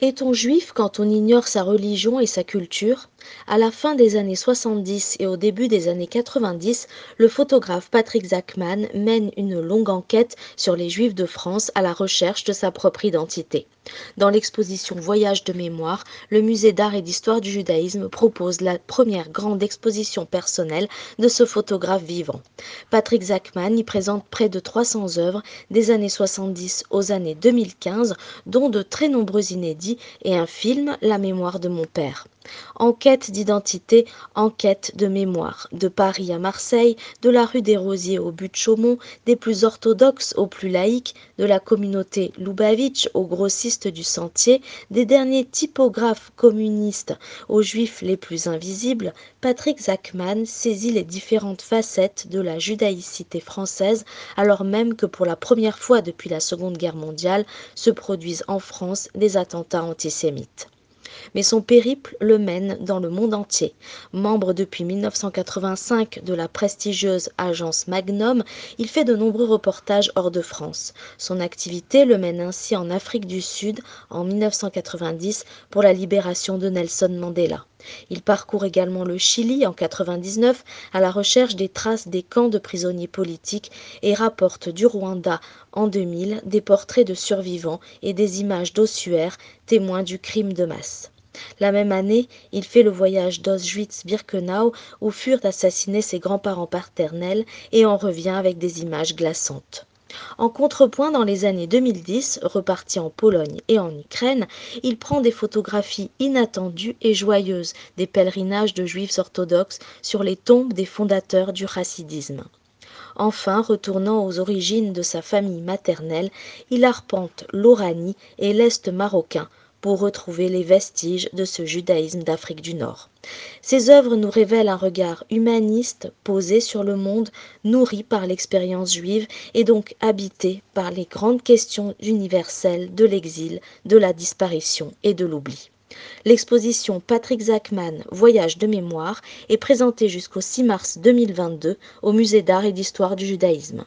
Est-on juif quand on ignore sa religion et sa culture? À la fin des années 70 et au début des années 90, le photographe Patrick Zachman mène une longue enquête sur les juifs de France à la recherche de sa propre identité. Dans l'exposition Voyage de mémoire, le musée d'art et d'histoire du judaïsme propose la première grande exposition personnelle de ce photographe vivant. Patrick Zachman y présente près de 300 œuvres des années 70 aux années 2015, dont de très nombreux inédits et un film, La mémoire de mon père. Enquête d'identité, enquête de mémoire. De Paris à Marseille, de la rue des Rosiers au but de Chaumont, des plus orthodoxes aux plus laïques, de la communauté Lubavitch aux grossistes du sentier, des derniers typographes communistes aux juifs les plus invisibles, Patrick Zachman saisit les différentes facettes de la judaïcité française, alors même que pour la première fois depuis la Seconde Guerre mondiale se produisent en France des attentats antisémites mais son périple le mène dans le monde entier. Membre depuis 1985 de la prestigieuse agence Magnum, il fait de nombreux reportages hors de France. Son activité le mène ainsi en Afrique du Sud en 1990 pour la libération de Nelson Mandela. Il parcourt également le Chili en 1999 à la recherche des traces des camps de prisonniers politiques et rapporte du Rwanda en 2000 des portraits de survivants et des images d'ossuaires témoins du crime de masse. La même année, il fait le voyage d'Auschwitz-Birkenau où furent assassinés ses grands-parents paternels et en revient avec des images glaçantes. En contrepoint, dans les années 2010, reparti en Pologne et en Ukraine, il prend des photographies inattendues et joyeuses des pèlerinages de juifs orthodoxes sur les tombes des fondateurs du chassidisme. Enfin, retournant aux origines de sa famille maternelle, il arpente l'Oranie et l'Est marocain pour retrouver les vestiges de ce judaïsme d'Afrique du Nord. Ces œuvres nous révèlent un regard humaniste posé sur le monde, nourri par l'expérience juive et donc habité par les grandes questions universelles de l'exil, de la disparition et de l'oubli. L'exposition Patrick Zachman Voyage de mémoire est présentée jusqu'au 6 mars 2022 au Musée d'art et d'histoire du judaïsme.